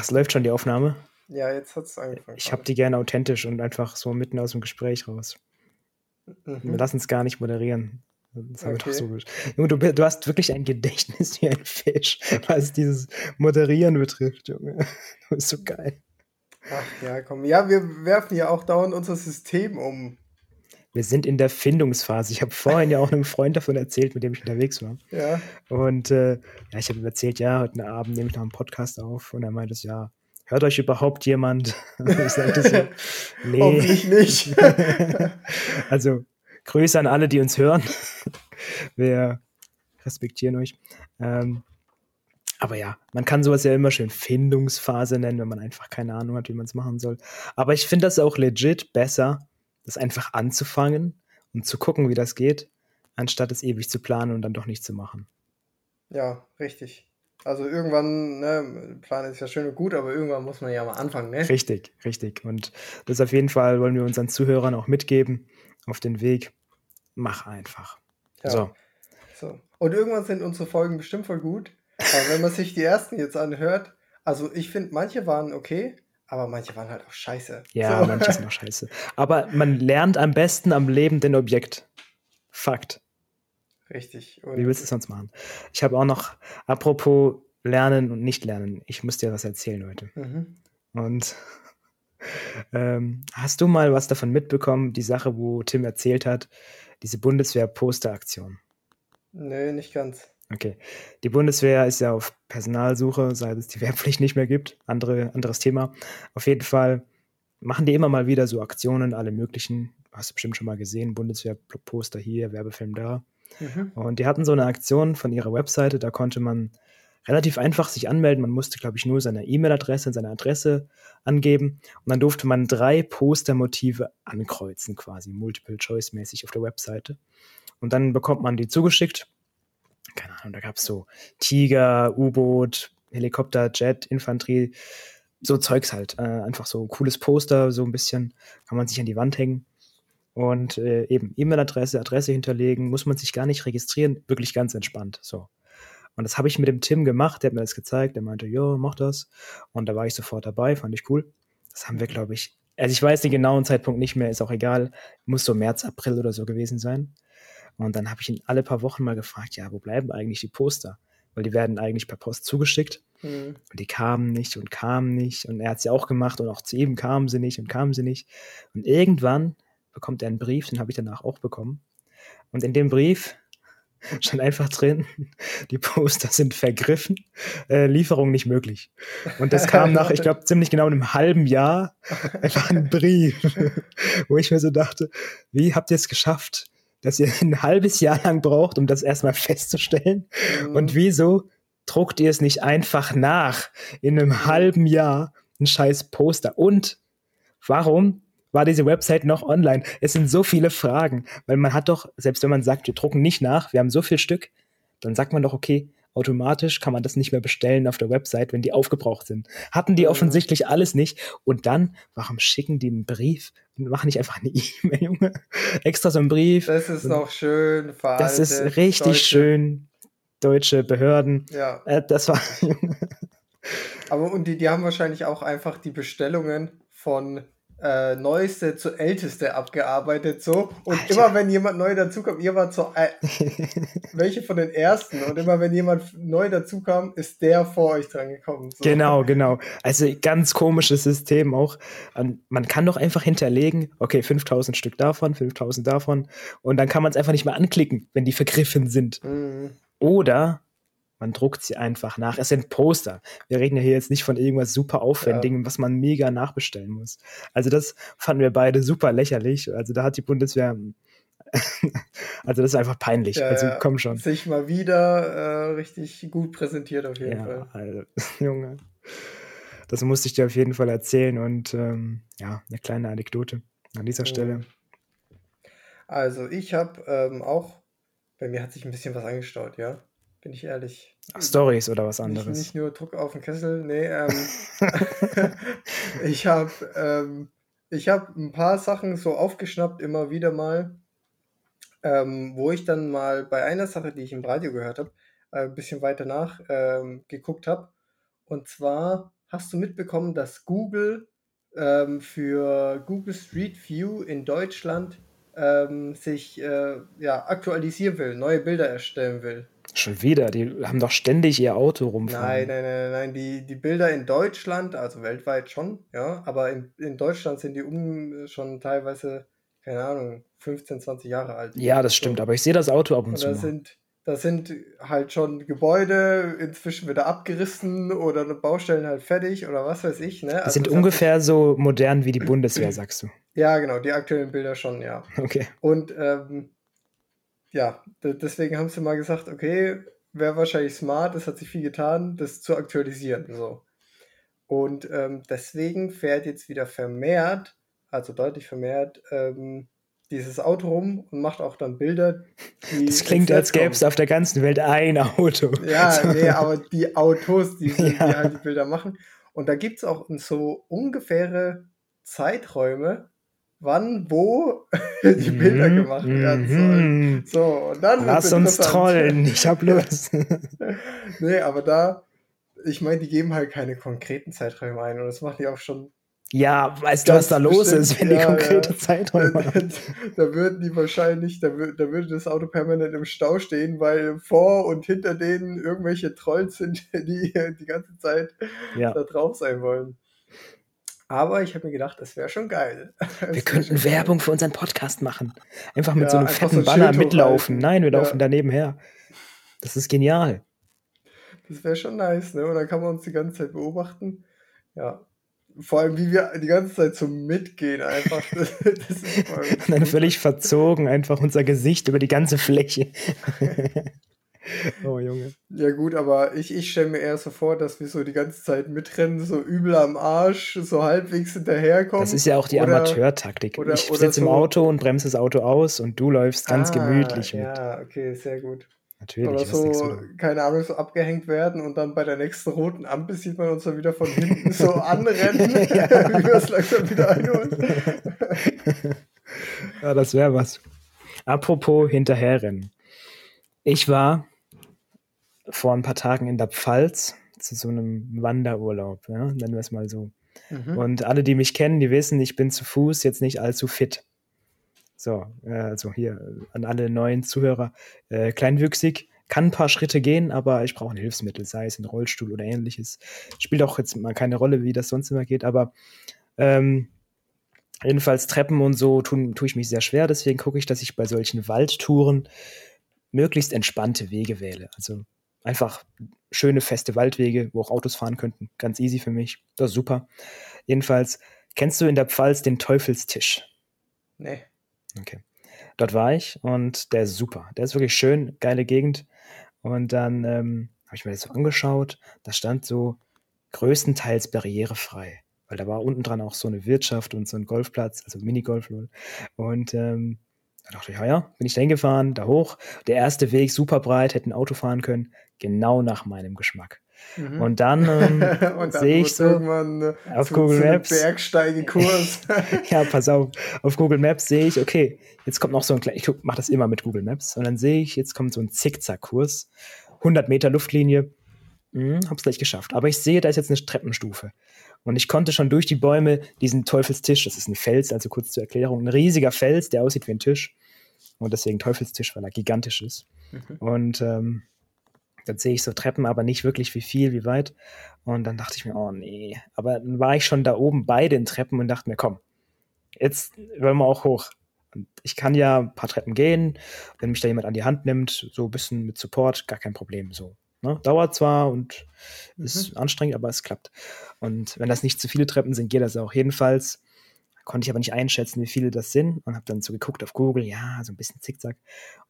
Es läuft schon die Aufnahme. Ja, jetzt hat es angefangen. Ich habe die gerne authentisch und einfach so mitten aus dem Gespräch raus. Mhm. Wir lassen es gar nicht moderieren. Das haben okay. wir doch so gut. Junge, du, du, hast wirklich ein Gedächtnis wie ein Fisch, was dieses Moderieren betrifft, Junge. Du bist so geil. Ach ja, komm. Ja, wir werfen ja auch dauernd unser System um. Wir sind in der Findungsphase. Ich habe vorhin ja auch einem Freund davon erzählt, mit dem ich unterwegs war. Ja. Und äh, ja, ich habe ihm erzählt, ja, heute Abend nehme ich noch einen Podcast auf. Und er meinte es, ja, hört euch überhaupt jemand? ich sagte so, nee. Hoffentlich nicht. also, Grüße an alle, die uns hören. Wir respektieren euch. Ähm, aber ja, man kann sowas ja immer schön Findungsphase nennen, wenn man einfach keine Ahnung hat, wie man es machen soll. Aber ich finde das auch legit besser, das einfach anzufangen und zu gucken, wie das geht, anstatt es ewig zu planen und dann doch nicht zu machen. Ja, richtig. Also irgendwann, ne, Plan ist ja schön und gut, aber irgendwann muss man ja mal anfangen, ne? Richtig, richtig. Und das auf jeden Fall wollen wir unseren Zuhörern auch mitgeben auf den Weg. Mach einfach. Ja. So. so. Und irgendwann sind unsere Folgen bestimmt voll gut. Aber wenn man sich die ersten jetzt anhört, also ich finde, manche waren okay, aber manche waren halt auch scheiße. Ja, so. manche sind auch scheiße. Aber man lernt am besten am lebenden Objekt. Fakt. Richtig. Und Wie willst du es sonst machen? Ich habe auch noch, apropos Lernen und Nicht-Lernen, ich muss dir was erzählen heute. Mhm. Und ähm, hast du mal was davon mitbekommen, die Sache, wo Tim erzählt hat, diese Bundeswehr-Poster-Aktion? Nö, nicht ganz. Okay. Die Bundeswehr ist ja auf Personalsuche, seit es die Wehrpflicht nicht mehr gibt. Andere, anderes Thema. Auf jeden Fall machen die immer mal wieder so Aktionen, alle möglichen. Hast du bestimmt schon mal gesehen, Bundeswehr-Poster hier, Werbefilm da. Mhm. Und die hatten so eine Aktion von ihrer Webseite, da konnte man relativ einfach sich anmelden. Man musste, glaube ich, nur seine E-Mail-Adresse und seine Adresse angeben. Und dann durfte man drei Postermotive ankreuzen, quasi Multiple-Choice-mäßig auf der Webseite. Und dann bekommt man die zugeschickt keine Ahnung, da gab es so Tiger, U-Boot, Helikopter, Jet, Infanterie, so Zeugs halt. Äh, einfach so cooles Poster, so ein bisschen, kann man sich an die Wand hängen. Und äh, eben E-Mail-Adresse, Adresse hinterlegen, muss man sich gar nicht registrieren, wirklich ganz entspannt. So. Und das habe ich mit dem Tim gemacht, der hat mir das gezeigt, der meinte, jo, mach das. Und da war ich sofort dabei, fand ich cool. Das haben wir, glaube ich, also ich weiß den genauen Zeitpunkt nicht mehr, ist auch egal. Muss so März, April oder so gewesen sein. Und dann habe ich ihn alle paar Wochen mal gefragt, ja, wo bleiben eigentlich die Poster? Weil die werden eigentlich per Post zugeschickt. Mhm. Und die kamen nicht und kamen nicht. Und er hat sie auch gemacht und auch zu ihm kamen sie nicht und kamen sie nicht. Und irgendwann bekommt er einen Brief, den habe ich danach auch bekommen. Und in dem Brief stand einfach drin, die Poster sind vergriffen, äh, Lieferung nicht möglich. Und das kam nach, ich glaube, ziemlich genau einem halben Jahr einfach ein Brief, wo ich mir so dachte, wie habt ihr es geschafft, dass ihr ein halbes Jahr lang braucht, um das erstmal festzustellen? Mhm. Und wieso druckt ihr es nicht einfach nach in einem halben Jahr ein scheiß Poster? Und warum war diese Website noch online? Es sind so viele Fragen, weil man hat doch, selbst wenn man sagt, wir drucken nicht nach, wir haben so viel Stück, dann sagt man doch, okay, automatisch kann man das nicht mehr bestellen auf der Website, wenn die aufgebraucht sind. Hatten die offensichtlich alles nicht. Und dann, warum schicken die einen Brief und machen nicht einfach eine E-Mail, Junge? Extra so einen Brief. Das ist noch schön veraltet. Das ist richtig deutsche. schön. Deutsche Behörden. Ja. Äh, das war. Aber und die, die haben wahrscheinlich auch einfach die Bestellungen von äh, Neueste zu Älteste abgearbeitet, so. Und Alter. immer wenn jemand neu dazukommt, ihr wart so äh, welche von den ersten. Und immer wenn jemand neu dazukam, ist der vor euch dran gekommen. So. Genau, genau. Also ganz komisches System auch. Man kann doch einfach hinterlegen, okay, 5000 Stück davon, 5000 davon. Und dann kann man es einfach nicht mehr anklicken, wenn die vergriffen sind. Mhm. Oder man druckt sie einfach nach. Es sind Poster. Wir reden ja hier jetzt nicht von irgendwas super Aufwendigem, ja. was man mega nachbestellen muss. Also das fanden wir beide super lächerlich. Also da hat die Bundeswehr also das ist einfach peinlich. Ja, also komm schon. Sich mal wieder äh, richtig gut präsentiert auf jeden ja, Fall. Also, Junge. Das musste ich dir auf jeden Fall erzählen und ähm, ja, eine kleine Anekdote an dieser Stelle. Also ich habe ähm, auch, bei mir hat sich ein bisschen was angestaut, ja bin ich ehrlich. Stories oder was anderes? Nicht, nicht, nur Druck auf den Kessel, nee. Ähm, ich habe ähm, hab ein paar Sachen so aufgeschnappt, immer wieder mal, ähm, wo ich dann mal bei einer Sache, die ich im Radio gehört habe, äh, ein bisschen weiter nach ähm, geguckt habe. Und zwar hast du mitbekommen, dass Google ähm, für Google Street View in Deutschland ähm, sich äh, ja, aktualisieren will, neue Bilder erstellen will? Schon wieder, die haben doch ständig ihr Auto rumfahren. Nein, nein, nein, nein, die, die Bilder in Deutschland, also weltweit schon, ja, aber in, in Deutschland sind die um schon teilweise, keine Ahnung, 15, 20 Jahre alt. Ja, das stimmt, aber ich sehe das Auto ab und, und zu. Da sind, da sind halt schon Gebäude inzwischen wieder abgerissen oder Baustellen halt fertig oder was weiß ich. Ne? Die also sind ungefähr so modern wie die Bundeswehr, sagst du. Ja, genau, die aktuellen Bilder schon, ja. Okay. Und ähm, ja, deswegen haben sie mal gesagt, okay, wäre wahrscheinlich smart, es hat sich viel getan, das zu aktualisieren. So. Und ähm, deswegen fährt jetzt wieder vermehrt, also deutlich vermehrt, ähm, dieses Auto rum und macht auch dann Bilder. das klingt, als gäbe es auf der ganzen Welt ein Auto. Ja, so. nee, aber die Autos, die, ja. die halt die Bilder machen. Und da gibt es auch so ungefähre Zeiträume, wann, wo die Bilder mhm, gemacht werden sollen. Mhm. So, und dann Lass uns trollen, ich hab Lust. nee, aber da, ich meine, die geben halt keine konkreten Zeiträume ein und das macht die auch schon. Ja, weißt du, was da los ist, wenn ja, die konkrete ja. Zeiträume haben? Da würden die wahrscheinlich, da, da würde das Auto permanent im Stau stehen, weil vor und hinter denen irgendwelche Trolls sind, die die ganze Zeit ja. da drauf sein wollen. Aber ich habe mir gedacht, das wäre schon geil. Wir könnten Werbung für unseren Podcast machen. Einfach mit ja, so einem fetten so Banner mitlaufen. Nein, wir ja. laufen daneben her. Das ist genial. Das wäre schon nice, ne? Und dann kann man uns die ganze Zeit beobachten. Ja. Vor allem, wie wir die ganze Zeit so mitgehen, einfach. Das, das dann völlig verzogen, einfach unser Gesicht über die ganze Fläche. Oh, Junge. Ja, gut, aber ich, ich stelle mir eher so vor, dass wir so die ganze Zeit mitrennen, so übel am Arsch, so halbwegs hinterherkommen. Das ist ja auch die oder, Amateurtaktik. Oder, ich sitze so. im Auto und bremse das Auto aus und du läufst ganz ah, gemütlich mit. Ja, okay, sehr gut. Natürlich. Oder so, keine Ahnung, so abgehängt werden und dann bei der nächsten roten Ampel sieht man uns dann wieder von hinten so anrennen, wie wir es langsam wieder einholen. ja, das wäre was. Apropos hinterherrennen. Ich war vor ein paar Tagen in der Pfalz zu so einem Wanderurlaub, ja, nennen wir es mal so. Mhm. Und alle, die mich kennen, die wissen, ich bin zu Fuß jetzt nicht allzu fit. So, äh, also hier an alle neuen Zuhörer, äh, kleinwüchsig, kann ein paar Schritte gehen, aber ich brauche ein Hilfsmittel, sei es ein Rollstuhl oder ähnliches. Spielt auch jetzt mal keine Rolle, wie das sonst immer geht, aber ähm, jedenfalls Treppen und so tue tu ich mich sehr schwer, deswegen gucke ich, dass ich bei solchen Waldtouren möglichst entspannte Wege wähle. Also Einfach schöne, feste Waldwege, wo auch Autos fahren könnten. Ganz easy für mich. Das ist super. Jedenfalls, kennst du in der Pfalz den Teufelstisch? Nee. Okay. Dort war ich und der ist super. Der ist wirklich schön, geile Gegend. Und dann ähm, habe ich mir das so angeschaut. Da stand so größtenteils barrierefrei. Weil da war unten dran auch so eine Wirtschaft und so ein Golfplatz, also Minigolf. Und ähm, da dachte ich, ja, ja, bin ich da hingefahren, da hoch. Der erste Weg super breit, hätte ein Auto fahren können genau nach meinem Geschmack. Mhm. Und dann, ähm, dann sehe ich so äh, auf zu, Google Maps Bergsteigekurs. ja, pass auf. Auf Google Maps sehe ich, okay, jetzt kommt noch so ein kleiner, ich mache das immer mit Google Maps und dann sehe ich, jetzt kommt so ein Zickzackkurs, 100 Meter Luftlinie. Hm, hab's gleich geschafft. Aber ich sehe, da ist jetzt eine Treppenstufe. Und ich konnte schon durch die Bäume diesen Teufelstisch, das ist ein Fels, also kurz zur Erklärung, ein riesiger Fels, der aussieht wie ein Tisch. Und deswegen Teufelstisch, weil er gigantisch ist. Mhm. Und ähm, dann sehe ich so Treppen, aber nicht wirklich wie viel, wie weit. Und dann dachte ich mir, oh nee. Aber dann war ich schon da oben bei den Treppen und dachte mir, komm, jetzt wollen wir auch hoch. Und ich kann ja ein paar Treppen gehen, wenn mich da jemand an die Hand nimmt, so ein bisschen mit Support, gar kein Problem. So. Ne? Dauert zwar und mhm. ist anstrengend, aber es klappt. Und wenn das nicht zu viele Treppen sind, geht das auch. Jedenfalls konnte ich aber nicht einschätzen, wie viele das sind und habe dann so geguckt auf Google, ja, so ein bisschen zickzack.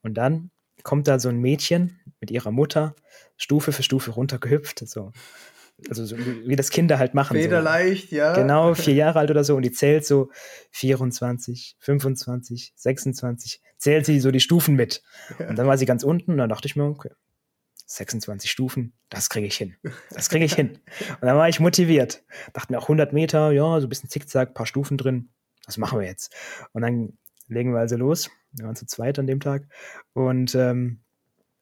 Und dann kommt da so ein Mädchen mit ihrer Mutter Stufe für Stufe runtergehüpft. So. Also so, wie das Kinder halt machen. Federleicht, so. ja. Genau, vier Jahre alt oder so und die zählt so 24, 25, 26, zählt sie so die Stufen mit. Ja. Und dann war sie ganz unten und dann dachte ich mir, okay, 26 Stufen, das kriege ich hin. Das kriege ich hin. Und dann war ich motiviert. Dachte mir auch 100 Meter, ja, so ein bisschen Zickzack, paar Stufen drin. Das machen wir jetzt. Und dann legen wir also los. Wir waren zu zweit an dem Tag. Und ähm,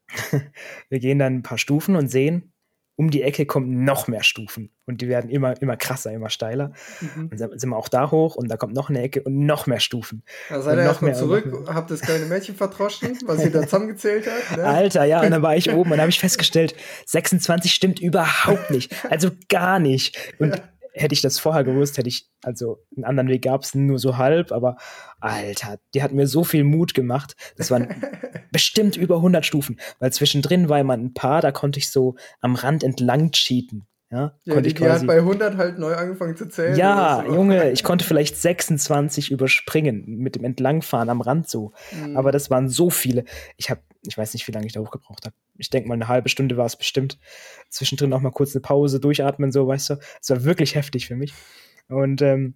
wir gehen dann ein paar Stufen und sehen, um die Ecke kommen noch mehr Stufen und die werden immer, immer krasser, immer steiler. Mhm. Und dann sind wir auch da hoch und da kommt noch eine Ecke und noch mehr Stufen. Da seid ihr erstmal zurück, habt das kleine Mädchen vertroschen, was sie da zusammengezählt hat. Ne? Alter, ja, und dann war ich oben und habe ich festgestellt, 26 stimmt überhaupt nicht. Also gar nicht. Und ja hätte ich das vorher gewusst, hätte ich, also einen anderen Weg gab es nur so halb, aber Alter, die hat mir so viel Mut gemacht. Das waren bestimmt über 100 Stufen, weil zwischendrin war immer ein paar, da konnte ich so am Rand entlang cheaten. Ja, ja die, die hat bei 100 halt neu angefangen zu zählen. Ja, so. Junge, ich konnte vielleicht 26 überspringen mit dem Entlangfahren am Rand so. Mhm. Aber das waren so viele. Ich habe, ich weiß nicht, wie lange ich da hochgebraucht habe. Ich denke mal, eine halbe Stunde war es bestimmt. Zwischendrin auch mal kurz eine Pause, durchatmen, so, weißt du. Es war wirklich heftig für mich. Und ähm,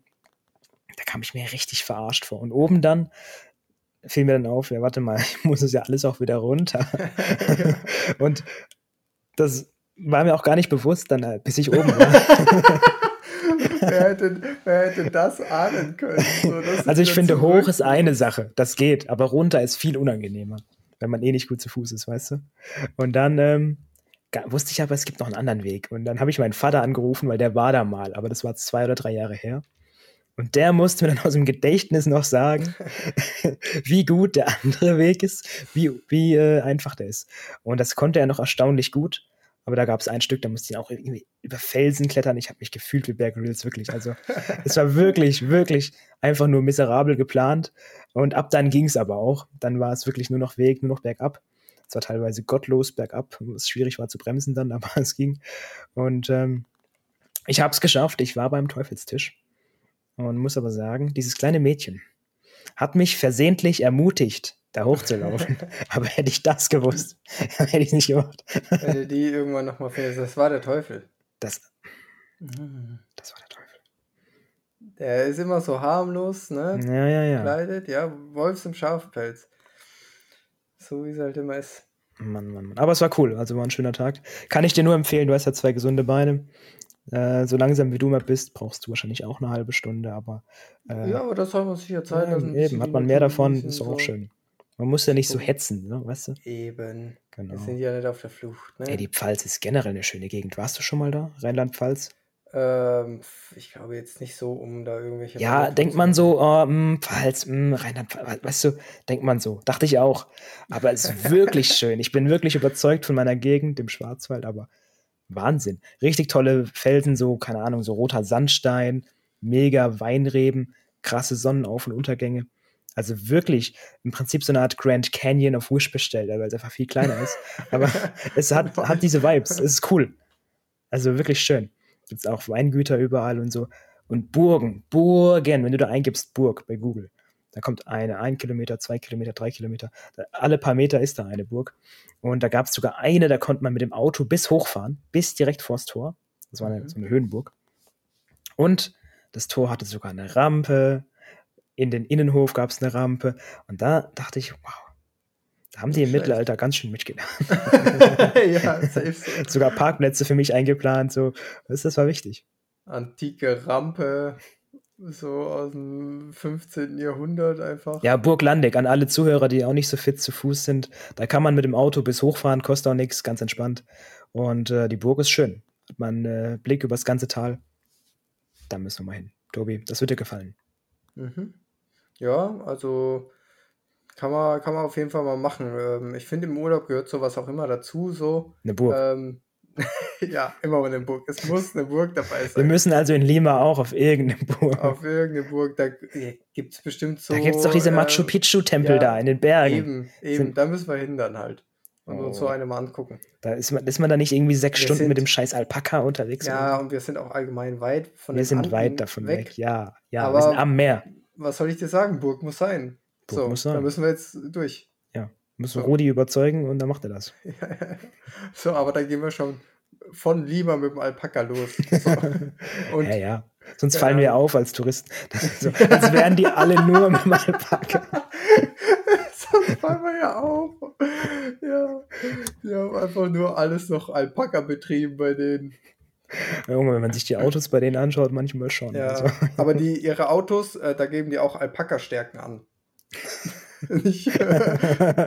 da kam ich mir richtig verarscht vor. Und oben dann fiel mir dann auf, ja, warte mal, ich muss es ja alles auch wieder runter. und das war mir auch gar nicht bewusst, dann, äh, bis ich oben war. wer, hätte, wer hätte das ahnen können? So, also ich finde, hoch ist eine Sache, das geht, aber runter ist viel unangenehmer, wenn man eh nicht gut zu Fuß ist, weißt du? Und dann ähm, wusste ich aber, es gibt noch einen anderen Weg. Und dann habe ich meinen Vater angerufen, weil der war da mal, aber das war zwei oder drei Jahre her. Und der musste mir dann aus dem Gedächtnis noch sagen, wie gut der andere Weg ist, wie, wie äh, einfach der ist. Und das konnte er noch erstaunlich gut. Aber da gab es ein Stück, da musste ich auch irgendwie über Felsen klettern. Ich habe mich gefühlt wie Bear Grylls, wirklich. Also es war wirklich, wirklich einfach nur miserabel geplant. Und ab dann ging es aber auch. Dann war es wirklich nur noch Weg, nur noch bergab. Es war teilweise gottlos bergab, was schwierig war zu bremsen dann, aber es ging. Und ähm, ich habe es geschafft. Ich war beim Teufelstisch. Und muss aber sagen, dieses kleine Mädchen hat mich versehentlich ermutigt, da hochzulaufen. Aber hätte ich das gewusst, hätte ich es nicht gemacht. Hätte die irgendwann nochmal fährst. Das war der Teufel. Das, mhm. das war der Teufel. Der ist immer so harmlos, ne? Ja, ja, ja. Kleidet, ja, Wolfs im Schafpelz. So wie es halt immer ist. Mann, Mann, Mann. Aber es war cool, also war ein schöner Tag. Kann ich dir nur empfehlen, du hast ja zwei gesunde Beine. Äh, so langsam wie du mal bist, brauchst du wahrscheinlich auch eine halbe Stunde, aber. Äh, ja, aber das soll man sich ja Zeit lassen. Eben, hat man mehr davon, ist auch so. schön. Man muss ja nicht so hetzen, ne? weißt du? Eben. Genau. Wir sind ja nicht auf der Flucht. Ne? Ey, die Pfalz ist generell eine schöne Gegend. Warst du schon mal da? Rheinland-Pfalz? Ähm, ich glaube jetzt nicht so, um da irgendwelche. Ja, denkt man so, oh, mh, hm, Pfalz, mh, hm, Rheinland-Pfalz, weißt du, denkt man so. Dachte ich auch. Aber es ist wirklich schön. Ich bin wirklich überzeugt von meiner Gegend, dem Schwarzwald, aber Wahnsinn. Richtig tolle Felsen, so, keine Ahnung, so roter Sandstein, mega Weinreben, krasse Sonnenauf- und Untergänge. Also wirklich im Prinzip so eine Art Grand Canyon auf Wish bestellt, weil es einfach viel kleiner ist. Aber es hat, hat diese Vibes. Es ist cool. Also wirklich schön. Gibt auch Weingüter überall und so. Und Burgen, Burgen, wenn du da eingibst Burg bei Google, da kommt eine, ein Kilometer, zwei Kilometer, drei Kilometer. alle paar Meter ist da eine Burg. Und da gab es sogar eine, da konnte man mit dem Auto bis hochfahren, bis direkt vors Tor. Das war eine, mhm. so eine Höhenburg. Und das Tor hatte sogar eine Rampe, in den Innenhof gab es eine Rampe. Und da dachte ich, wow, da haben die im Schlecht. Mittelalter ganz schön mitgedacht. ja, safe. Sogar Parkplätze für mich eingeplant, so. Das, das war wichtig. Antike Rampe, so aus dem 15. Jahrhundert einfach. Ja, Burg Landeck, an alle Zuhörer, die auch nicht so fit zu Fuß sind. Da kann man mit dem Auto bis hochfahren, kostet auch nichts, ganz entspannt. Und äh, die Burg ist schön. Hat man äh, Blick über das ganze Tal. Da müssen wir mal hin. Tobi, das wird dir gefallen. Mhm. Ja, also kann man, kann man auf jeden Fall mal machen. Ähm, ich finde, im Urlaub gehört sowas auch immer dazu, so. Eine Burg. Ähm, ja, immer mal eine Burg. Es muss eine Burg dabei sein. Wir müssen also in Lima auch auf irgendeine Burg. Auf irgendeine Burg. Da gibt es bestimmt so. Da gibt es doch diese Machu ähm, Picchu-Tempel ja, da in den Bergen. Eben, eben. Sind, da müssen wir hin dann halt. Und oh. uns so oh. eine mal angucken. Da ist man, ist man da nicht irgendwie sechs wir Stunden sind, mit dem scheiß Alpaka unterwegs? Ja, oder? und wir sind auch allgemein weit von Wir sind Anden weit davon weg. weg. Ja, ja, Aber wir sind am Meer was soll ich dir sagen? Burg muss sein. Burg so, muss sein. Da müssen wir jetzt durch. Ja, müssen so. Rudi überzeugen und dann macht er das. so, aber dann gehen wir schon von Lima mit dem Alpaka los. So. Und, ja, ja. Sonst fallen wir auf als Touristen. So, als wären die alle nur mit dem Alpaka. Sonst fallen wir ja auf. Ja. Die haben einfach nur alles noch Alpaka betrieben bei denen. Wenn man sich die Autos bei denen anschaut, manchmal schon. Ja, also. aber die, ihre Autos, äh, da geben die auch Alpaka-Stärken an. Äh,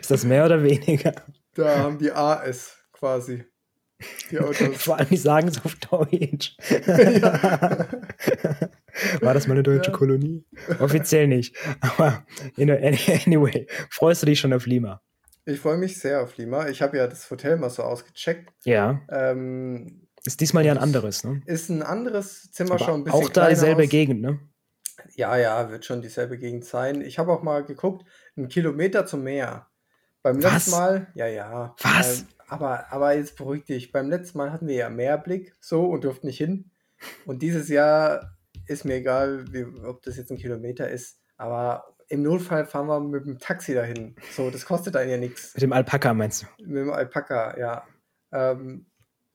Ist das mehr oder weniger? Da haben die AS quasi. Die Autos. Vor allem, die sagen es auf Deutsch. Ja. War das mal eine deutsche ja. Kolonie? Offiziell nicht. Aber anyway, freust du dich schon auf Lima? Ich freue mich sehr auf Lima. Ich habe ja das Hotel mal so ausgecheckt. Ja. Ähm, ist diesmal ja ein anderes, ne? Ist ein anderes Zimmer Aber schon ein bisschen Auch da dieselbe aus. Gegend, ne? Ja, ja, wird schon dieselbe Gegend sein. Ich habe auch mal geguckt, ein Kilometer zum Meer. Beim Was? letzten Mal, ja, ja. Was? Aber, aber jetzt beruhig dich. Beim letzten Mal hatten wir ja Meerblick so und durften nicht hin. Und dieses Jahr ist mir egal, wie, ob das jetzt ein Kilometer ist. Aber im Notfall fahren wir mit dem Taxi dahin. So, das kostet einen ja nichts. Mit dem Alpaka meinst du? Mit dem Alpaka, ja. Ähm,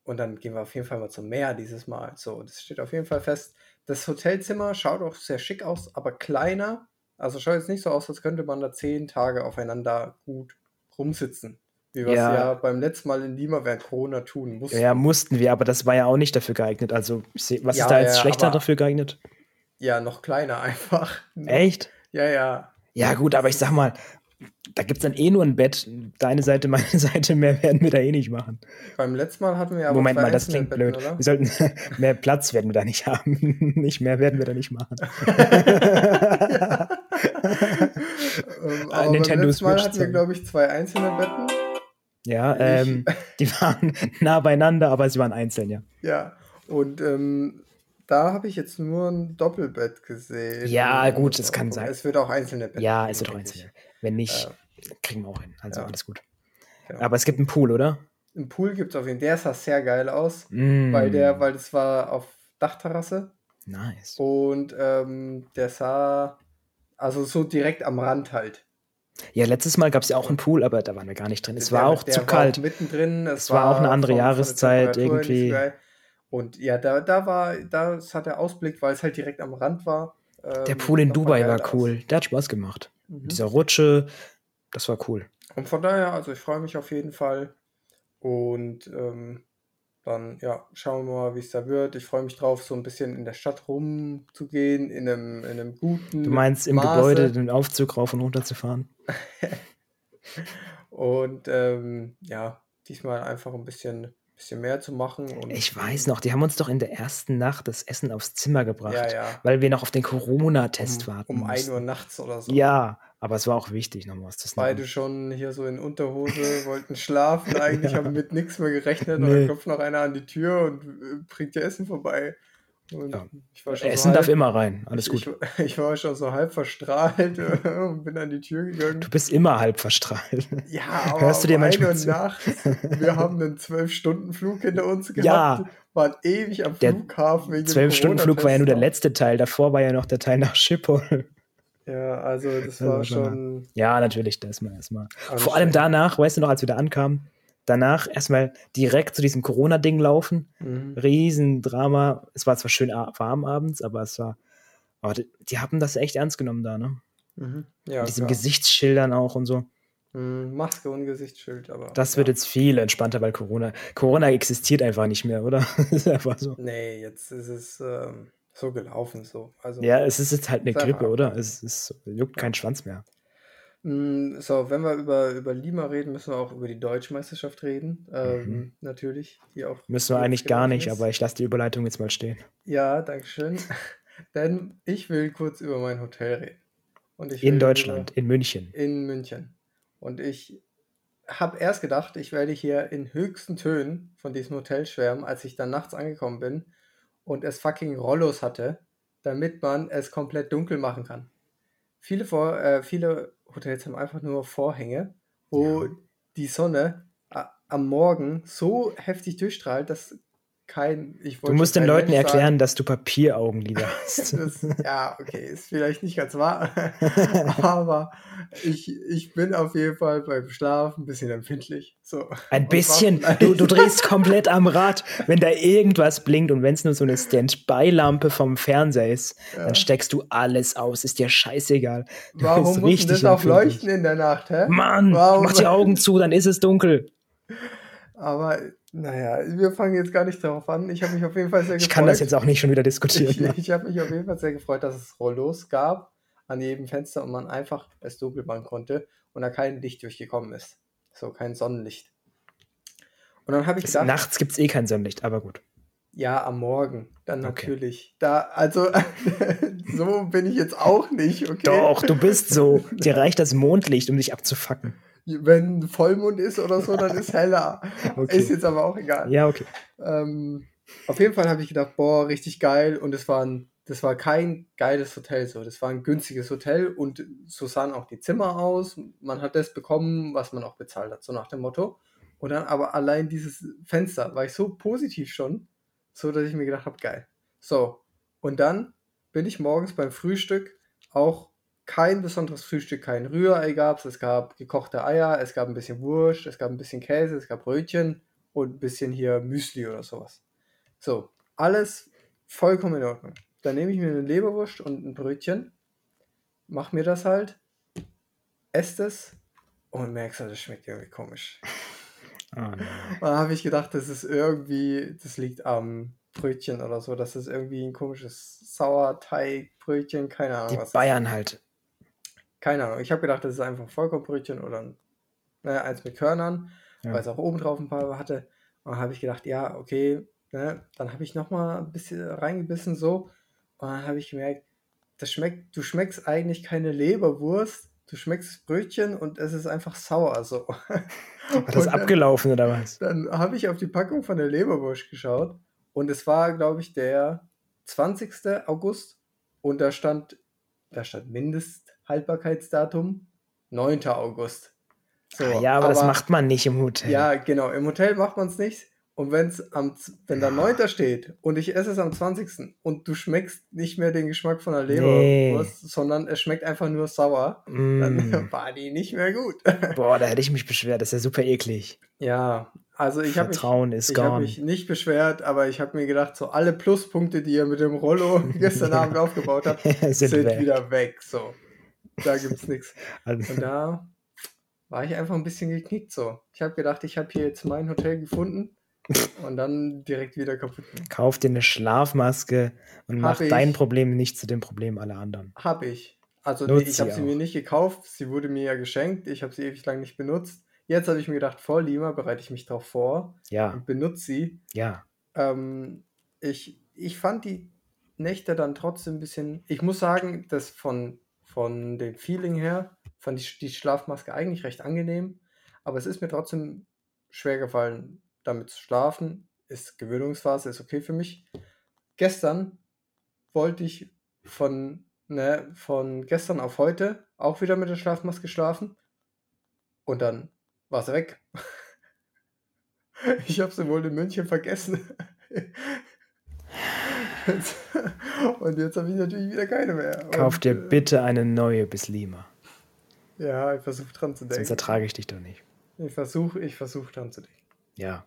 und dann gehen wir auf jeden Fall mal zum Meer dieses Mal. So, das steht auf jeden Fall fest. Das Hotelzimmer schaut auch sehr schick aus, aber kleiner. Also schaut jetzt nicht so aus, als könnte man da zehn Tage aufeinander gut rumsitzen. Wie wir es ja. ja. beim letzten Mal in Lima während Corona tun mussten. Ja, mussten wir, aber das war ja auch nicht dafür geeignet. Also, was ja, ist da jetzt ja, schlechter dafür geeignet? Ja, noch kleiner einfach. Echt? Ja, ja. Ja, gut, aber ich sag mal, da gibt es dann eh nur ein Bett. Deine Seite, meine Seite, mehr werden wir da eh nicht machen. Beim letzten Mal hatten wir aber. Moment mal, das klingt Betten, blöd. Oder? Wir sollten mehr Platz werden wir da nicht haben. nicht mehr werden wir da nicht machen. ja. um, aber Nintendo beim letzten Mal hatten wir, glaube ich, zwei einzelne Betten. Ja, ähm, die waren nah beieinander, aber sie waren einzeln, ja. Ja, und ähm, da habe ich jetzt nur ein Doppelbett gesehen. Ja, gut, das kann sein. Es wird auch einzelne Betten. Ja, es wird auch einzelne. Wenn nicht, äh, kriegen wir auch hin. Also ja. alles gut. Ja. Aber es gibt einen Pool, oder? Ein Pool gibt es auf jeden Fall. Der sah sehr geil aus, mm. weil der, weil das war auf Dachterrasse. Nice. Und ähm, der sah also so direkt am Rand halt. Ja, letztes Mal gab es ja auch einen Pool, aber da waren wir gar nicht drin. Es der, war auch zu kalt. Auch mittendrin. Es, es war, war, auch eine andere Jahreszeit irgendwie. Und ja, da, da war, das hat der Ausblick, weil es halt direkt am Rand war. Ähm, der Pool in Dubai war cool. Der hat Spaß gemacht. Mhm. Dieser Rutsche, das war cool. Und von daher, also ich freue mich auf jeden Fall. Und ähm, dann, ja, schauen wir mal, wie es da wird. Ich freue mich drauf, so ein bisschen in der Stadt rumzugehen, in einem, in einem guten. Du meinst im Maße. Gebäude den Aufzug rauf und runter zu fahren? und ähm, ja, diesmal einfach ein bisschen bisschen mehr zu machen. ich weiß noch, die haben uns doch in der ersten Nacht das Essen aufs Zimmer gebracht, ja, ja. weil wir noch auf den Corona-Test um, warten. Um 1 Uhr nachts oder so. Ja, aber es war auch wichtig, nochmal was zu. Beide schon hier so in Unterhose, wollten schlafen eigentlich, ja. haben mit nichts mehr gerechnet nee. und dann klopft noch einer an die Tür und äh, bringt ihr Essen vorbei. Ja. Essen so halb, darf immer rein, alles gut. Ich, ich, war schon so halb verstrahlt und bin an die Tür gegangen. Du bist immer halb verstrahlt. Ja, aber Hörst du dir manchmal zu? Nacht, wir haben einen Zwölf-Stunden-Flug hinter uns gehabt, ja. waren ewig am der Flughafen. Der Zwölf-Stunden-Flug war ja nur der letzte Teil, davor war ja noch der Teil nach Schiphol. Ja, also das war schon. Ja, natürlich, das mal erstmal. Vor allem danach, weißt du noch, als wir da ankamen, danach erstmal direkt zu diesem Corona-Ding laufen. Mhm. Riesendrama. Es war zwar schön warm abends, aber es war. Oh, die, die, haben das echt ernst genommen da, ne? Mhm. Ja, Mit diesen klar. Gesichtsschildern auch und so. Mhm, Maske und Gesichtsschild, aber. Das ja. wird jetzt viel entspannter, weil Corona. Corona existiert einfach nicht mehr, oder? ist einfach so. Nee, jetzt ist es ähm, so gelaufen, so. Also, ja, es ist jetzt halt eine Grippe, oder? Es, es juckt ja. kein Schwanz mehr. Hm, so, wenn wir über, über Lima reden, müssen wir auch über die Deutschmeisterschaft reden. Ähm, mhm. Natürlich. Die auch müssen wir eigentlich gar nicht, ist. aber ich lasse die Überleitung jetzt mal stehen. Ja, danke schön. Denn ich will kurz über mein Hotel reden. in Deutschland, in München. In München. Und ich habe erst gedacht, ich werde hier in höchsten Tönen von diesem Hotel schwärmen, als ich dann nachts angekommen bin und es fucking Rollos hatte, damit man es komplett dunkel machen kann. Viele, vor, äh, viele Hotels haben einfach nur Vorhänge, wo ja. die Sonne am Morgen so heftig durchstrahlt, dass kein. Ich du musst den Leuten Mensch erklären, sagen, dass du Papieraugenlider hast. das, ja, okay, ist vielleicht nicht ganz wahr. aber ich, ich bin auf jeden Fall beim Schlaf ein bisschen empfindlich. So. Ein bisschen. Du, du drehst komplett am Rad, wenn da irgendwas blinkt und wenn es nur so eine Standby-Lampe vom Fernseher ist, ja. dann steckst du alles aus. Ist dir scheißegal. Du Warum muss das auch leuchten in der Nacht, hä? Mann, Warum? mach die Augen zu, dann ist es dunkel. Aber naja, wir fangen jetzt gar nicht darauf an. Ich habe mich auf jeden Fall sehr gefreut. Ich kann das jetzt auch nicht schon wieder diskutieren. Ich, ne? ich habe mich auf jeden Fall sehr gefreut, dass es Rollos gab an jedem Fenster und man einfach es dunkel machen konnte und da kein Licht durchgekommen ist. So, kein Sonnenlicht. Und dann habe ich gedacht. Nachts gibt es eh kein Sonnenlicht, aber gut. Ja, am Morgen, dann natürlich. Okay. Da, also, so bin ich jetzt auch nicht, okay? Doch, du bist so. Dir reicht das Mondlicht, um dich abzufacken. Wenn Vollmond ist oder so, dann ist heller. Okay. Ist jetzt aber auch egal. Ja, okay. Ähm, auf jeden Fall habe ich gedacht, boah, richtig geil. Und es war ein, das war kein geiles Hotel so. Das war ein günstiges Hotel und so sahen auch die Zimmer aus. Man hat das bekommen, was man auch bezahlt hat, so nach dem Motto. Und dann aber allein dieses Fenster war ich so positiv schon, so dass ich mir gedacht habe, geil. So, und dann bin ich morgens beim Frühstück auch kein besonderes Frühstück, kein Rührei gab es. Es gab gekochte Eier, es gab ein bisschen Wurst, es gab ein bisschen Käse, es gab Brötchen und ein bisschen hier Müsli oder sowas. So, alles vollkommen in Ordnung. Dann nehme ich mir eine Leberwurst und ein Brötchen, mach mir das halt, esse es und merkst, das schmeckt irgendwie komisch. Oh, no. Dann habe ich gedacht, das ist irgendwie, das liegt am Brötchen oder so, das ist irgendwie ein komisches Sauerteigbrötchen, keine Ahnung. Die was Bayern halt. Keine Ahnung. Ich habe gedacht, das ist einfach ein Vollkornbrötchen oder ein, ne, eins mit Körnern, ja. weil es auch oben drauf ein paar hatte. Und dann habe ich gedacht, ja, okay, Ne? Dann habe ich nochmal ein bisschen reingebissen so und dann habe ich gemerkt, das schmeckt, du schmeckst eigentlich keine Leberwurst, du schmeckst Brötchen und es ist einfach sauer so. War das abgelaufen oder was? Dann habe ich auf die Packung von der Leberwurst geschaut und es war, glaube ich, der 20. August und da stand, da stand Mindesthaltbarkeitsdatum 9. August. So, ah, ja, aber, aber, das macht man nicht im Hotel. Ja, genau, im Hotel macht man es nicht. Und wenn's am, wenn da 9. steht und ich esse es am 20. und du schmeckst nicht mehr den Geschmack von der Leberwurst, nee. sondern es schmeckt einfach nur sauer, mm. dann war die nicht mehr gut. Boah, da hätte ich mich beschwert, das ist ja super eklig. Ja, also ich habe mich, hab mich nicht beschwert, aber ich habe mir gedacht, so alle Pluspunkte, die ihr mit dem Rollo gestern Abend aufgebaut habt, sind, sind weg. wieder weg. So, da gibt's nichts. Also. Und da war ich einfach ein bisschen geknickt so. Ich habe gedacht, ich habe hier jetzt mein Hotel gefunden und dann direkt wieder kaputt. Kauf dir eine Schlafmaske und mach ich. dein Problem nicht zu dem Problem aller anderen. Hab ich. Also Nutz ich habe sie mir nicht gekauft, sie wurde mir ja geschenkt, ich habe sie ewig lang nicht benutzt. Jetzt habe ich mir gedacht, vor Lima bereite ich mich darauf vor ja. und benutze sie. Ja. Ähm, ich, ich fand die Nächte dann trotzdem ein bisschen, ich muss sagen, dass von, von dem Feeling her fand ich die Schlafmaske eigentlich recht angenehm, aber es ist mir trotzdem schwer gefallen, damit zu schlafen. Ist Gewöhnungsphase, ist okay für mich. Gestern wollte ich von, ne, von gestern auf heute auch wieder mit der Schlafmaske schlafen. Und dann war sie weg. Ich habe sie wohl in München vergessen. Und jetzt habe ich natürlich wieder keine mehr. Kauf Und, dir äh, bitte eine neue bis Lima. Ja, ich versuche dran zu denken. Sonst ertrage ich dich doch nicht. Ich versuche ich versuch dran zu denken. Ja.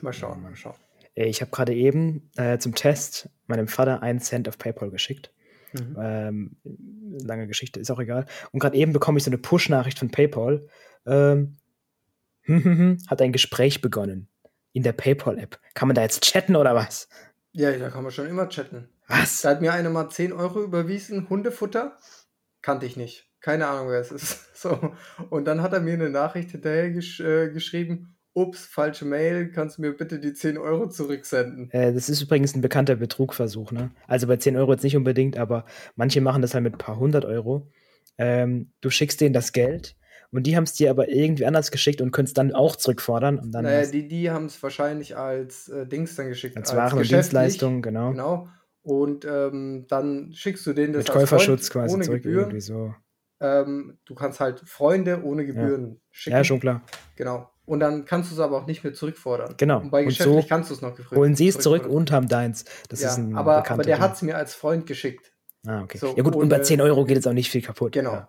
Mal schauen, mal schauen. Äh, ich habe gerade eben äh, zum Test meinem Vater einen Cent auf PayPal geschickt. Mhm. Ähm, lange Geschichte, ist auch egal. Und gerade eben bekomme ich so eine Push-Nachricht von PayPal. Ähm, hat ein Gespräch begonnen in der PayPal-App. Kann man da jetzt chatten oder was? Ja, da kann man schon immer chatten. Was? Da hat mir einer mal 10 Euro überwiesen, Hundefutter. Kannte ich nicht. Keine Ahnung, wer es ist. So. Und dann hat er mir eine Nachricht hinterher gesch äh, geschrieben, ups, falsche Mail, kannst du mir bitte die 10 Euro zurücksenden? Äh, das ist übrigens ein bekannter Betrugversuch, ne? Also bei 10 Euro jetzt nicht unbedingt, aber manche machen das halt mit ein paar hundert Euro. Ähm, du schickst denen das Geld und die haben es dir aber irgendwie anders geschickt und können es dann auch zurückfordern. Und dann naja, die, die haben es wahrscheinlich als äh, Dings dann geschickt. Als, als Waren und Dienstleistungen, genau. Genau. Und ähm, dann schickst du denen das mit Käuferschutz quasi ohne zurück Gebühren. irgendwie so. Ähm, du kannst halt Freunde ohne Gebühren ja. schicken. Ja, schon klar. Genau. Und dann kannst du es aber auch nicht mehr zurückfordern. Genau. Und bei geschäftlich so kannst du es noch Holen sie es zurück und haben deins. Das ja, ist ein aber, aber der hat es mir als Freund geschickt. Ah, okay. So, ja gut, und bei 10 Euro geht jetzt auch nicht viel kaputt. Genau. Ja.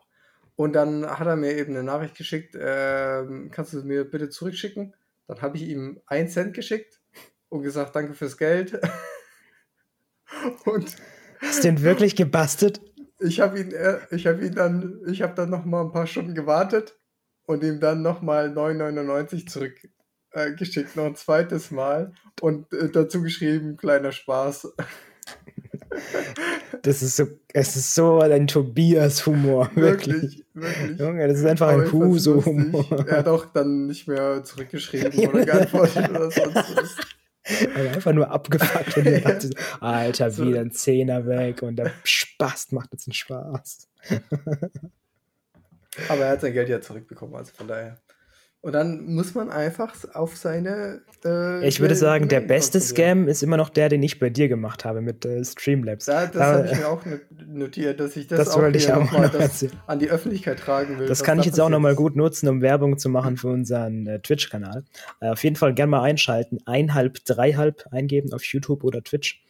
Und dann hat er mir eben eine Nachricht geschickt, äh, kannst du es mir bitte zurückschicken? Dann habe ich ihm 1 Cent geschickt und gesagt, danke fürs Geld. und Hast du den wirklich gebastelt? Ich habe ihn, äh, ich habe ihn dann, ich habe dann noch mal ein paar Stunden gewartet und ihm dann nochmal 9,99 zurückgeschickt, äh, noch ein zweites Mal und äh, dazu geschrieben, kleiner Spaß. Das ist so, es ist so ein Tobias-Humor. Wirklich, wirklich. Junge, das ist einfach Aber ein Huso-Humor. Er hat auch dann nicht mehr zurückgeschrieben oder geantwortet oder sonst was. Also einfach nur abgefuckt und dachte, Alter, so. wieder ein Zehner weg und der Spaß macht jetzt einen Spaß. Aber er hat sein Geld ja zurückbekommen, also von daher. Und dann muss man einfach auf seine. Äh, ich würde sagen, der beste Scam ist immer noch der, den ich bei dir gemacht habe mit äh, Streamlabs. Da, das habe ich mir auch notiert, dass ich das, das auch, ich auch mal an die Öffentlichkeit tragen will. Das kann ich jetzt auch nochmal gut nutzen, um Werbung zu machen für unseren äh, Twitch-Kanal. Äh, auf jeden Fall gerne mal einschalten. Einhalb, dreihalb eingeben auf YouTube oder Twitch.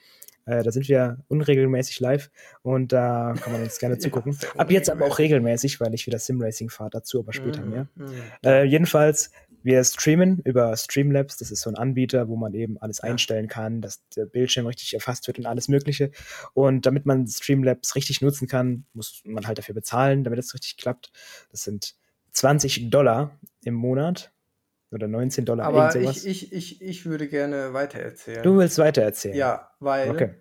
Äh, da sind wir unregelmäßig live und da kann man uns gerne zugucken. Ab jetzt aber auch regelmäßig, weil ich wieder Simracing fahre dazu, aber später mhm, mehr. Mhm. Äh, jedenfalls, wir streamen über Streamlabs. Das ist so ein Anbieter, wo man eben alles ja. einstellen kann, dass der Bildschirm richtig erfasst wird und alles Mögliche. Und damit man Streamlabs richtig nutzen kann, muss man halt dafür bezahlen, damit es richtig klappt. Das sind 20 Dollar im Monat oder 19 Dollar. Aber ich, ich, ich, ich würde gerne weitererzählen. Du willst weitererzählen? Ja, weil. Okay.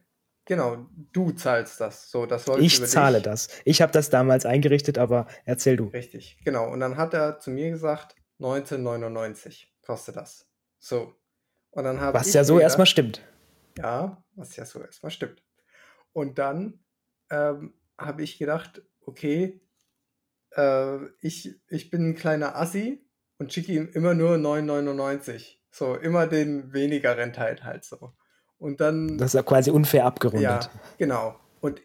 Genau, du zahlst das. So, das ich zahle das. Ich habe das damals eingerichtet, aber erzähl du. Richtig, genau. Und dann hat er zu mir gesagt, 19,99 kostet das. So. Und dann habe Was ja so erstmal stimmt. Ja, was ja so erstmal stimmt. Und dann ähm, habe ich gedacht, okay, äh, ich, ich bin ein kleiner Assi und schicke ihm immer nur 9,99. So, immer den wenigeren Teil halt so. Und dann. Das ist ja quasi unfair abgerundet. Ja, genau. Und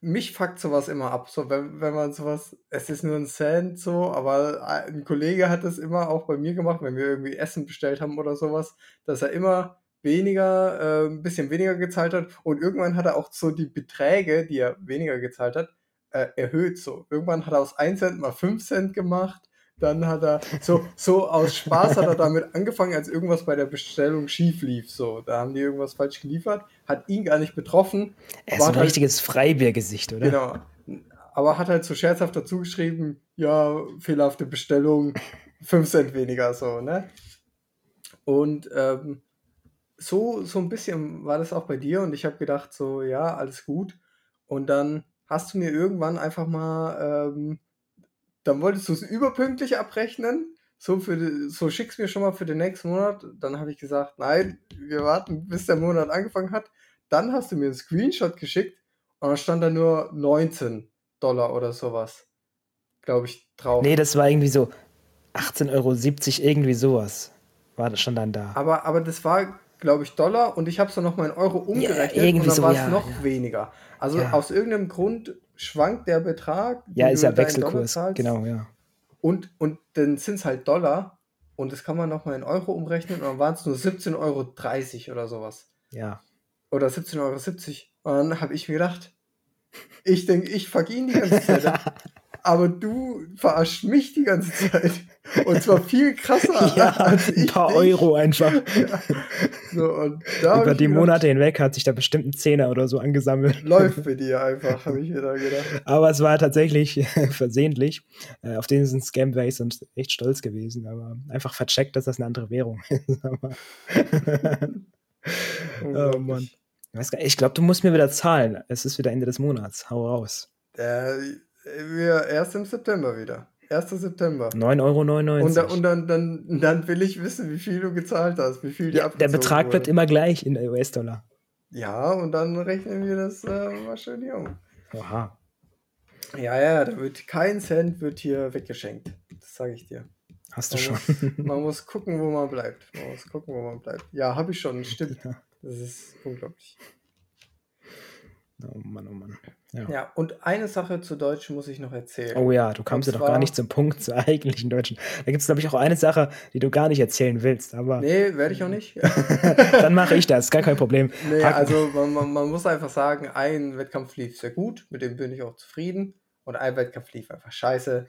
mich fuckt sowas immer ab. So, wenn, wenn man sowas, es ist nur ein Cent so, aber ein Kollege hat das immer auch bei mir gemacht, wenn wir irgendwie Essen bestellt haben oder sowas, dass er immer weniger, äh, ein bisschen weniger gezahlt hat und irgendwann hat er auch so die Beträge, die er weniger gezahlt hat, äh, erhöht. So, irgendwann hat er aus 1 Cent mal 5 Cent gemacht dann hat er so, so aus Spaß hat er damit angefangen, als irgendwas bei der Bestellung schief lief. So, da haben die irgendwas falsch geliefert, hat ihn gar nicht betroffen. Er ist ein halt, richtiges Freibiergesicht, oder? Genau. Aber hat halt so scherzhaft dazu geschrieben, ja, fehlerhafte Bestellung, 5 Cent weniger, so, ne? Und ähm, so, so ein bisschen war das auch bei dir und ich habe gedacht, so, ja, alles gut. Und dann hast du mir irgendwann einfach mal ähm, dann wolltest du es überpünktlich abrechnen. So, für so schick's mir schon mal für den nächsten Monat. Dann habe ich gesagt, nein, wir warten, bis der Monat angefangen hat. Dann hast du mir einen Screenshot geschickt und dann stand da nur 19 Dollar oder sowas, glaube ich, drauf. Nee, das war irgendwie so 18,70 Euro, irgendwie sowas. War das schon dann da. Aber, aber das war, glaube ich, Dollar und ich habe es dann nochmal in Euro umgerechnet ja, und dann so, war es ja, noch ja. weniger. Also aus irgendeinem Grund schwankt der Betrag. Ja, ist ja Wechselkurs. Genau, ja. Und, und dann sind es halt Dollar und das kann man nochmal in Euro umrechnen und dann waren es nur 17,30 Euro oder sowas. Ja. Oder 17,70 Euro. Und dann habe ich mir gedacht, ich denke, ich ihn die ganze Zeit. aber du verarschst mich die ganze Zeit. Und zwar viel krasser ja, als ich. Ein paar dich. Euro einfach. Ja. So, Über die Monate hinweg hat sich da bestimmt ein Zehner oder so angesammelt. Läuft für dir einfach, habe ich mir da gedacht. Aber es war tatsächlich versehentlich. Äh, auf den sind Scam Base und echt stolz gewesen, aber einfach vercheckt, dass das eine andere Währung ist. oh Mann. Ich glaube, du musst mir wieder zahlen. Es ist wieder Ende des Monats. Hau raus. Äh, wir erst im September wieder. 1. September. 9,99 Euro. Und, da, und dann, dann, dann will ich wissen, wie viel du gezahlt hast, wie viel die ja, Der Betrag wurde. bleibt immer gleich in US-Dollar. Ja, und dann rechnen wir das äh, mal schön um. Oha. Ja, ja, da wird kein Cent wird hier weggeschenkt. Das sage ich dir. Hast du man schon. Muss, man muss gucken, wo man bleibt. Man muss gucken, wo man bleibt. Ja, habe ich schon, stimmt. Ja. Das ist unglaublich. Oh Mann, oh Mann. Ja. ja, und eine Sache zu Deutsch muss ich noch erzählen. Oh ja, du kamst ja doch gar nicht zum Punkt zur eigentlichen Deutschen. Da gibt es, glaube ich, auch eine Sache, die du gar nicht erzählen willst. Aber nee, werde ich auch nicht. Dann mache ich das, gar kein Problem. Nee, Haken. also man, man, man, muss einfach sagen, ein Wettkampf lief sehr gut, mit dem bin ich auch zufrieden. Und ein Wettkampf lief einfach scheiße,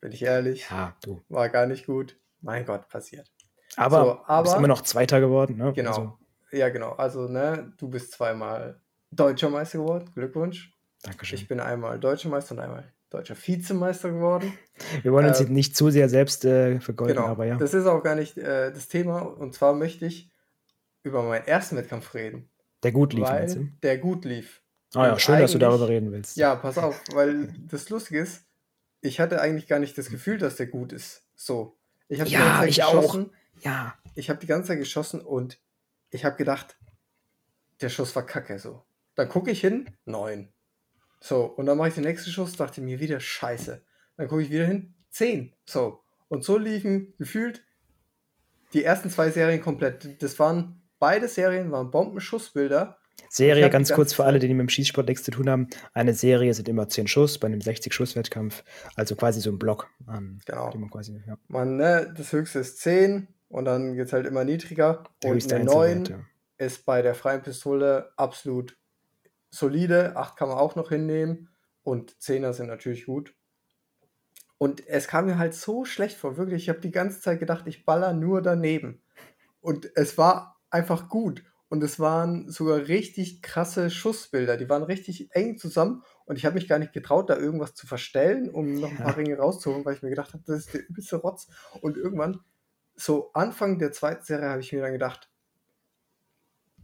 bin ich ehrlich. Ja, du. War gar nicht gut. Mein Gott, passiert. Aber, so, aber bist immer noch Zweiter geworden, ne? Genau. Also. Ja, genau. Also, ne, du bist zweimal Deutscher Meister geworden. Glückwunsch. Dankeschön. Ich bin einmal Deutscher Meister und einmal deutscher Vizemeister geworden. Wir wollen uns äh, nicht zu sehr selbst äh, vergolden, genau, aber ja. Das ist auch gar nicht äh, das Thema. Und zwar möchte ich über meinen ersten Wettkampf reden. Der gut lief, weil Der gut lief. Ah ja, schön, dass du darüber reden willst. Ja, pass auf, weil das Lustige ist, ich hatte eigentlich gar nicht das Gefühl, dass der gut ist. So. Ich habe ja, ich geschossen. Auch. Ja. Ich habe die ganze Zeit geschossen und ich habe gedacht, der Schuss war kacke so. Dann gucke ich hin, neun. So, und dann mache ich den nächsten Schuss, dachte mir wieder scheiße. Dann gucke ich wieder hin, zehn. So. Und so liefen gefühlt die ersten zwei Serien komplett. Das waren, beide Serien waren Bombenschussbilder. Serie, ganz kurz für alle, die mit dem Schießsport nichts zu tun haben. Eine Serie sind immer 10 Schuss bei einem 60-Schuss-Wettkampf. Also quasi so ein Block. An, genau. Man, quasi, ja. man ne, das höchste ist 10 und dann geht es halt immer niedriger. Der und eine 9 ja. ist bei der freien Pistole absolut solide. 8 kann man auch noch hinnehmen. Und 10er sind natürlich gut. Und es kam mir halt so schlecht vor, wirklich. Ich habe die ganze Zeit gedacht, ich baller nur daneben. Und es war einfach gut. Und es waren sogar richtig krasse Schussbilder. Die waren richtig eng zusammen. Und ich habe mich gar nicht getraut, da irgendwas zu verstellen, um noch ein paar Ringe rauszuholen, weil ich mir gedacht habe, das ist der übelste Rotz. Und irgendwann, so Anfang der zweiten Serie, habe ich mir dann gedacht,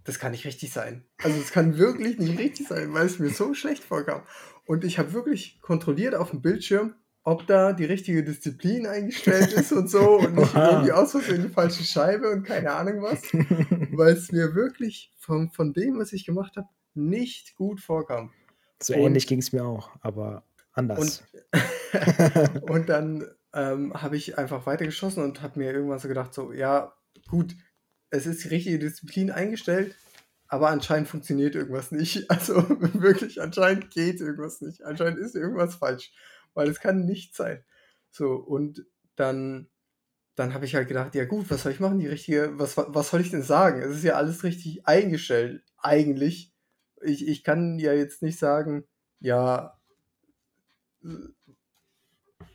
das kann nicht richtig sein. Also es kann wirklich nicht richtig sein, weil es mir so schlecht vorkam. Und ich habe wirklich kontrolliert auf dem Bildschirm, ob da die richtige Disziplin eingestellt ist und so und nicht irgendwie aus Versehen eine falsche Scheibe und keine Ahnung was, weil es mir wirklich von, von dem, was ich gemacht habe, nicht gut vorkam. So und, ähnlich ging es mir auch, aber anders. Und, und dann ähm, habe ich einfach weitergeschossen und habe mir irgendwann so gedacht, so, ja, gut, es ist die richtige Disziplin eingestellt, aber anscheinend funktioniert irgendwas nicht. Also wirklich, anscheinend geht irgendwas nicht. Anscheinend ist irgendwas falsch weil es kann nicht sein. So, und dann, dann habe ich halt gedacht, ja gut, was soll ich machen? Die richtige, was, was soll ich denn sagen? Es ist ja alles richtig eingestellt, eigentlich. Ich, ich kann ja jetzt nicht sagen, ja,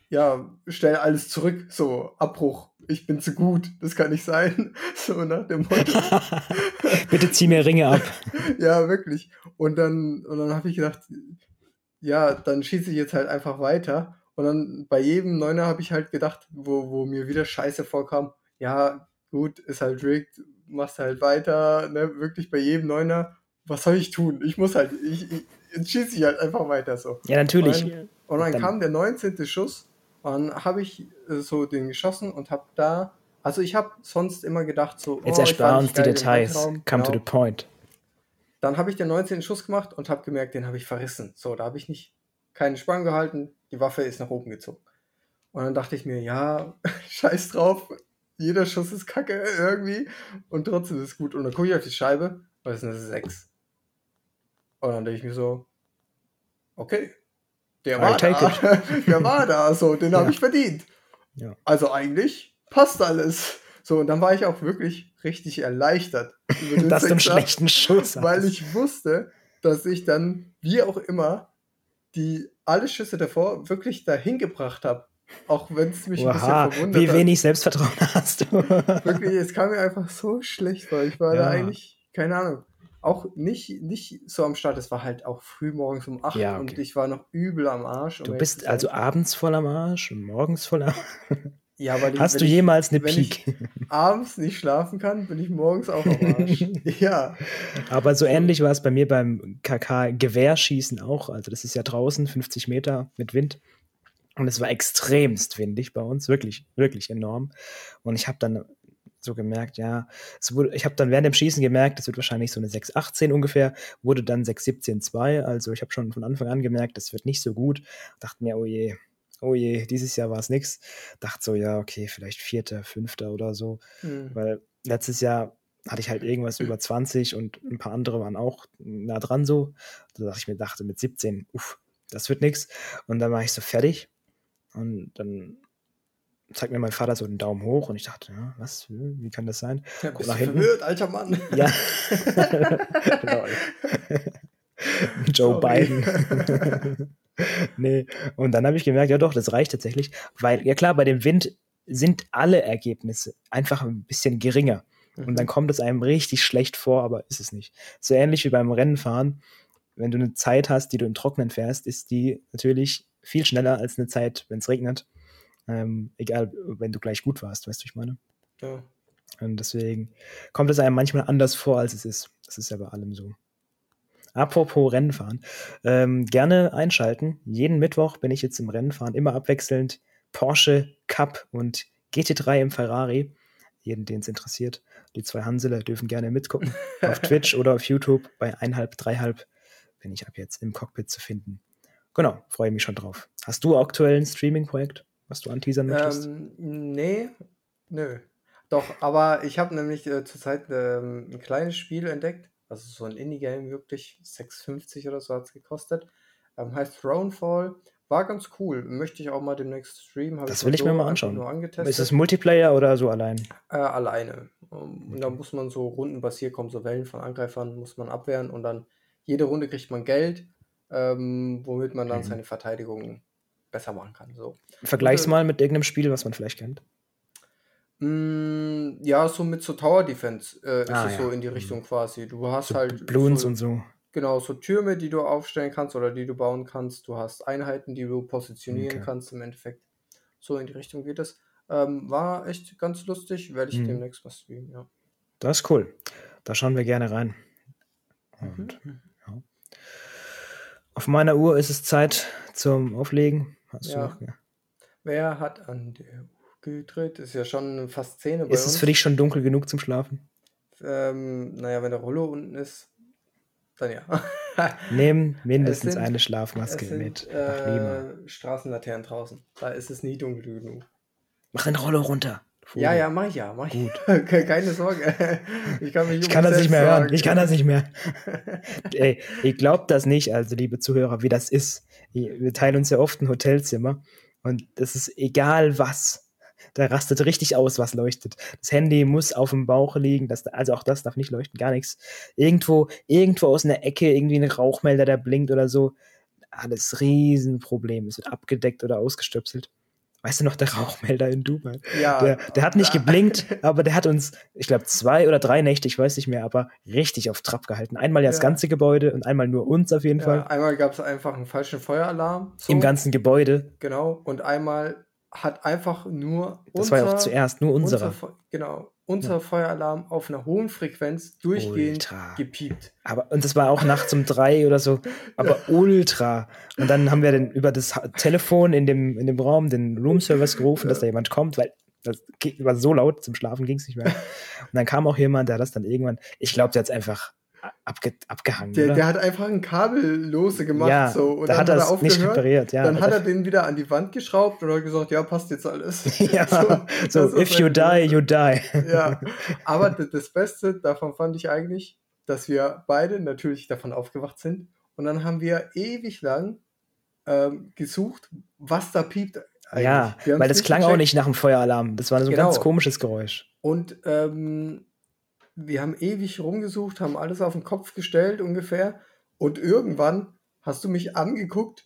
ja, stell alles zurück, so, Abbruch, ich bin zu gut, das kann nicht sein, so nach dem Motto. Bitte zieh mir Ringe ab. ja, wirklich. Und dann, und dann habe ich gedacht, ja, dann schieße ich jetzt halt einfach weiter. Und dann bei jedem Neuner habe ich halt gedacht, wo, wo mir wieder Scheiße vorkam, ja, gut, ist halt rigged, machst halt weiter, ne, wirklich bei jedem Neuner, was soll ich tun? Ich muss halt, ich, ich jetzt schieße ich halt einfach weiter so. Ja, natürlich. Und dann, und dann, dann kam der 19. Schuss und dann habe ich äh, so den geschossen und habe da, also ich habe sonst immer gedacht so, Jetzt oh, erspar uns die Details, come genau. to the point. Dann habe ich den 19. Schuss gemacht und habe gemerkt, den habe ich verrissen. So, da habe ich nicht keine Spann gehalten, die Waffe ist nach oben gezogen. Und dann dachte ich mir, ja, scheiß drauf, jeder Schuss ist kacke irgendwie und trotzdem ist es gut. Und dann gucke ich auf die Scheibe und es ist eine 6. Und dann denke ich mir so, okay, der war da. der war da, so, den ja. habe ich verdient. Ja. Also eigentlich passt alles. So, und dann war ich auch wirklich richtig erleichtert. Über den dass du einen schlechten Schuss. Weil ich wusste, dass ich dann, wie auch immer, die alle Schüsse davor wirklich dahin gebracht habe. Auch wenn es mich Oha, ein bisschen verwundert Wie wenig hat. Selbstvertrauen hast du. wirklich, es kam mir einfach so schlecht vor. Ich war ja. da eigentlich, keine Ahnung, auch nicht, nicht so am Start. Es war halt auch früh morgens um 8 ja, okay. und ich war noch übel am Arsch. Du bist also abends voll am Arsch und morgens voll am Arsch. Ja, weil Hast du jemals eine Peak? Wenn ich abends nicht schlafen kann, bin ich morgens auch am Arsch. ja. Aber so ähnlich war es bei mir beim KK-Gewehrschießen auch. Also das ist ja draußen, 50 Meter mit Wind. Und es war extremst windig bei uns, wirklich, wirklich enorm. Und ich habe dann so gemerkt, ja, wurde, ich habe dann während dem Schießen gemerkt, das wird wahrscheinlich so eine 6,18 ungefähr, wurde dann 6,17,2. Also ich habe schon von Anfang an gemerkt, das wird nicht so gut. Dachte mir, oh je, oh je, dieses Jahr war es nichts. Dachte so, ja, okay, vielleicht Vierter, Fünfter oder so. Mhm. Weil letztes Jahr hatte ich halt irgendwas über 20 und ein paar andere waren auch nah dran so. Da dachte ich mir, dachte mit 17, uff, das wird nichts. Und dann war ich so fertig. Und dann zeigt mir mein Vater so den Daumen hoch und ich dachte, ja, was, wie kann das sein? Ja, bist nach hinten. verwirrt, alter Mann. Ja. Joe. Biden. nee. Und dann habe ich gemerkt, ja doch, das reicht tatsächlich. Weil, ja klar, bei dem Wind sind alle Ergebnisse einfach ein bisschen geringer. Mhm. Und dann mhm. kommt es einem richtig schlecht vor, aber ist es nicht. So ähnlich wie beim Rennenfahren. Wenn du eine Zeit hast, die du im Trocknen fährst, ist die natürlich viel schneller als eine Zeit, wenn es regnet. Ähm, egal, wenn du gleich gut warst, weißt du, ich meine? Ja. Und deswegen kommt es einem manchmal anders vor, als es ist. Das ist ja bei allem so. Apropos Rennfahren. Ähm, gerne einschalten. Jeden Mittwoch bin ich jetzt im Rennfahren, immer abwechselnd. Porsche, Cup und GT3 im Ferrari. Jeden, den es interessiert. Die zwei Hanseler dürfen gerne mitgucken. auf Twitch oder auf YouTube bei einhalb, dreihalb bin ich ab jetzt im Cockpit zu finden. Genau, freue mich schon drauf. Hast du aktuell ein Streaming-Projekt, was du anteasern möchtest? Ähm, nee, nö. Doch, aber ich habe nämlich äh, zurzeit ähm, ein kleines Spiel entdeckt. Also so ein Indie-Game, wirklich 6,50 oder so hat es gekostet. Ähm, heißt Thronefall. War ganz cool. Möchte ich auch mal demnächst streamen. Das will ich mir mal anschauen. Ist es Multiplayer oder so allein? Äh, alleine. Um, und da muss man so rundenbasiert kommen, so Wellen von Angreifern muss man abwehren und dann jede Runde kriegt man Geld, ähm, womit man dann mhm. seine Verteidigung besser machen kann. So. Vergleich's mal mit irgendeinem Spiel, was man vielleicht kennt. Mm, ja, so mit so Tower Defense äh, ist ah, es ja. so in die mhm. Richtung quasi. Du hast so halt. Bloons so, und so. Genau, so Türme, die du aufstellen kannst oder die du bauen kannst. Du hast Einheiten, die du positionieren okay. kannst im Endeffekt. So in die Richtung geht es. Ähm, war echt ganz lustig. Werde ich mhm. demnächst mal streamen, ja. Das ist cool. Da schauen wir gerne rein. Und, mhm. ja. Auf meiner Uhr ist es Zeit zum Auflegen. Hast ja. Noch, ja. Wer hat an der Uhr gedreht? Ist ja schon fast 10 Ist es für dich schon dunkel genug zum Schlafen? Ähm, naja, wenn der Rollo unten ist, dann ja. Nehmen mindestens sind, eine Schlafmaske sind, mit. Äh, Straßenlaternen draußen. Da ist es nie dunkel genug. Mach den Rollo runter. Vogel. Ja, ja, mach ich ja. Mach ich. Gut. Keine Sorge. Ich kann, mich ich kann das nicht mehr sagen. hören. Ich kann das nicht mehr. Ey, ihr glaubt das nicht, also liebe Zuhörer, wie das ist. Wir teilen uns ja oft ein Hotelzimmer und es ist egal was. Da rastet richtig aus, was leuchtet. Das Handy muss auf dem Bauch liegen, das, also auch das darf nicht leuchten, gar nichts. Irgendwo, irgendwo aus einer Ecke irgendwie ein Rauchmelder, der blinkt oder so. Alles Riesenproblem. Es wird abgedeckt oder ausgestöpselt. Weißt du noch, der Rauchmelder in Dubai? Ja. Der, der hat nicht geblinkt, aber der hat uns, ich glaube, zwei oder drei Nächte, ich weiß nicht mehr, aber richtig auf Trab gehalten. Einmal ja das ganze Gebäude und einmal nur uns auf jeden ja, Fall. Einmal gab es einfach einen falschen Feueralarm. So. Im ganzen Gebäude. Genau. Und einmal hat einfach nur. Das unser, war ja auch zuerst nur unsere. Unser, genau. Unser ja. Feueralarm auf einer hohen Frequenz durchgehend ultra. gepiept. Aber, und das war auch nachts um drei oder so, aber ja. ultra. Und dann haben wir dann über das Telefon in dem, in dem Raum den Roomservice gerufen, ja. dass da jemand kommt, weil das war so laut, zum Schlafen ging es nicht mehr. Und dann kam auch jemand, der das dann irgendwann, ich glaube, der hat es einfach abge abgehangen. Der, der, hat einfach ein Kabel lose gemacht. Ja, so. Und da dann hat er es nicht repariert. Ja, dann hat er den wieder an die Wand geschraubt und hat gesagt, ja, passt jetzt alles. ja, so, so if you die, you die. ja, aber das Beste davon fand ich eigentlich, dass wir beide natürlich davon aufgewacht sind und dann haben wir ewig lang ähm, gesucht, was da piept. Eigentlich. Ja, weil das klang gecheckt. auch nicht nach einem Feueralarm. Das war so ein genau. ganz komisches Geräusch. Und ähm, wir haben ewig rumgesucht, haben alles auf den Kopf gestellt ungefähr. Und irgendwann hast du mich angeguckt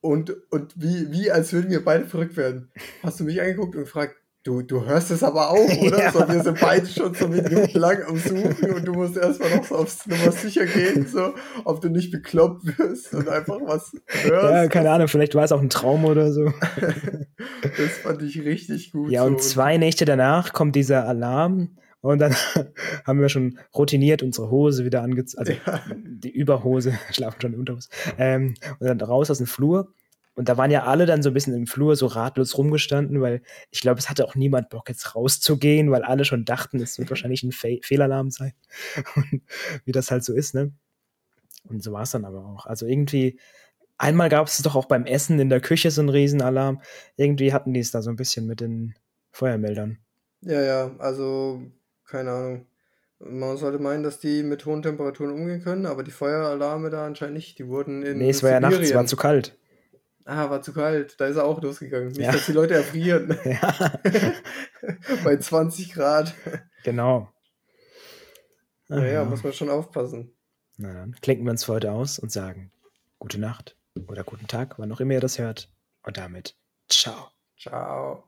und, und wie, wie als würden wir beide verrückt werden. Hast du mich angeguckt und gefragt, du, du hörst es aber auch, oder? Ja. So, wir sind beide schon so mit lang am Suchen und du musst erstmal noch so aufs Nummer sicher gehen, so, ob du nicht bekloppt wirst und einfach was hörst. Ja, keine Ahnung, vielleicht war es auch ein Traum oder so. das fand ich richtig gut. Ja, und so. zwei Nächte danach kommt dieser Alarm und dann haben wir schon routiniert unsere Hose wieder angezogen, also ja. die Überhose, schlafen schon in Unterhose. Ähm, und dann raus aus dem Flur. Und da waren ja alle dann so ein bisschen im Flur so ratlos rumgestanden, weil ich glaube, es hatte auch niemand Bock, jetzt rauszugehen, weil alle schon dachten, es wird wahrscheinlich ein Fe Fehlalarm sein. Und wie das halt so ist, ne? Und so war es dann aber auch. Also irgendwie, einmal gab es doch auch beim Essen in der Küche so einen Riesenalarm. Irgendwie hatten die es da so ein bisschen mit den Feuermeldern. Ja, ja, also keine Ahnung. Man sollte meinen, dass die mit hohen Temperaturen umgehen können, aber die Feueralarme da anscheinend nicht. Die wurden in. Nee, es war ja nachts, es war zu kalt. Ah, war zu kalt. Da ist er auch losgegangen. Nicht, ja. dass die Leute erfrieren. Ja. Bei 20 Grad. Genau. Naja, muss man schon aufpassen. Na dann klinken wir uns für heute aus und sagen gute Nacht oder guten Tag, wann auch immer ihr das hört. Und damit ciao. Ciao.